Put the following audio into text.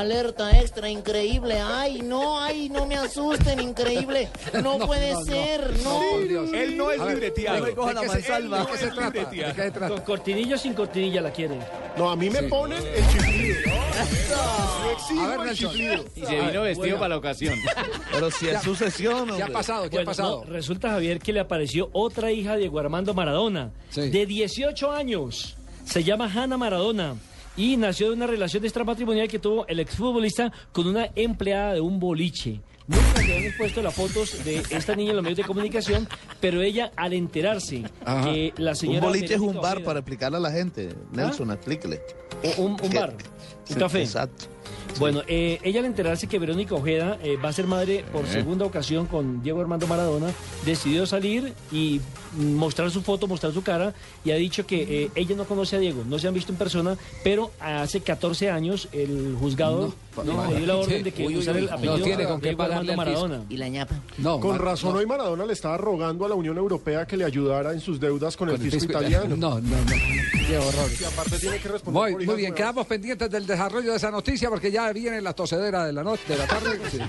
Alerta extra, increíble. Ay, no, ay, no me asusten, increíble. No, puede ser, no. Él no es libreteado. ¿De qué es se trata? libreteado. ¿De qué se trata? Con cortinilla o sin cortinilla la quiere. No, a mí me ponen el chiflido. Yo A ver, el chiflido. Y se vino vestido bueno. para la ocasión. Pero si es sucesión, ¿Qué ha pasado? ¿Qué ha pasado? no, resulta, Javier, que le apareció otra hija de Diego Armando Maradona, Sí. de 18 años. Se llama Hanna Maradona. Y nació de una relación extramatrimonial que tuvo el exfutbolista con una empleada de un boliche. Nunca se habían expuesto las fotos de esta niña en los medios de comunicación, pero ella, al enterarse Ajá. que la Un señora. boliche es un bar Ojeda- para explicarle a la gente. Nelson, explíquele. Un, un bar, un café. Exacto. Bueno, eh, ella al enterarse que Verónica Ojeda eh, va a ser madre por segunda ocasión con Diego Armando Maradona, decidió salir y mostrar su foto, mostrar su cara y ha dicho que eh, ella no conoce a Diego, no se han visto en persona, pero hace 14 años el juzgado No, no, no, dio la sí. orden de que Uy, uy, usara uy, el no apellido tiene con qué pagarle fisco. Maradona. ¿Y la ñapa? No, Con ma- razón no, hoy Maradona le estaba rogando a la Unión Europea que le ayudara en sus deudas con, el fisco italiano. No, no, no. Qué horror. Y aparte tiene que responder Muy, por muy bien, nuevas. quedamos pendientes del desarrollo de esa noticia porque ya viene la tosedera de la noche de la tarde. Sí.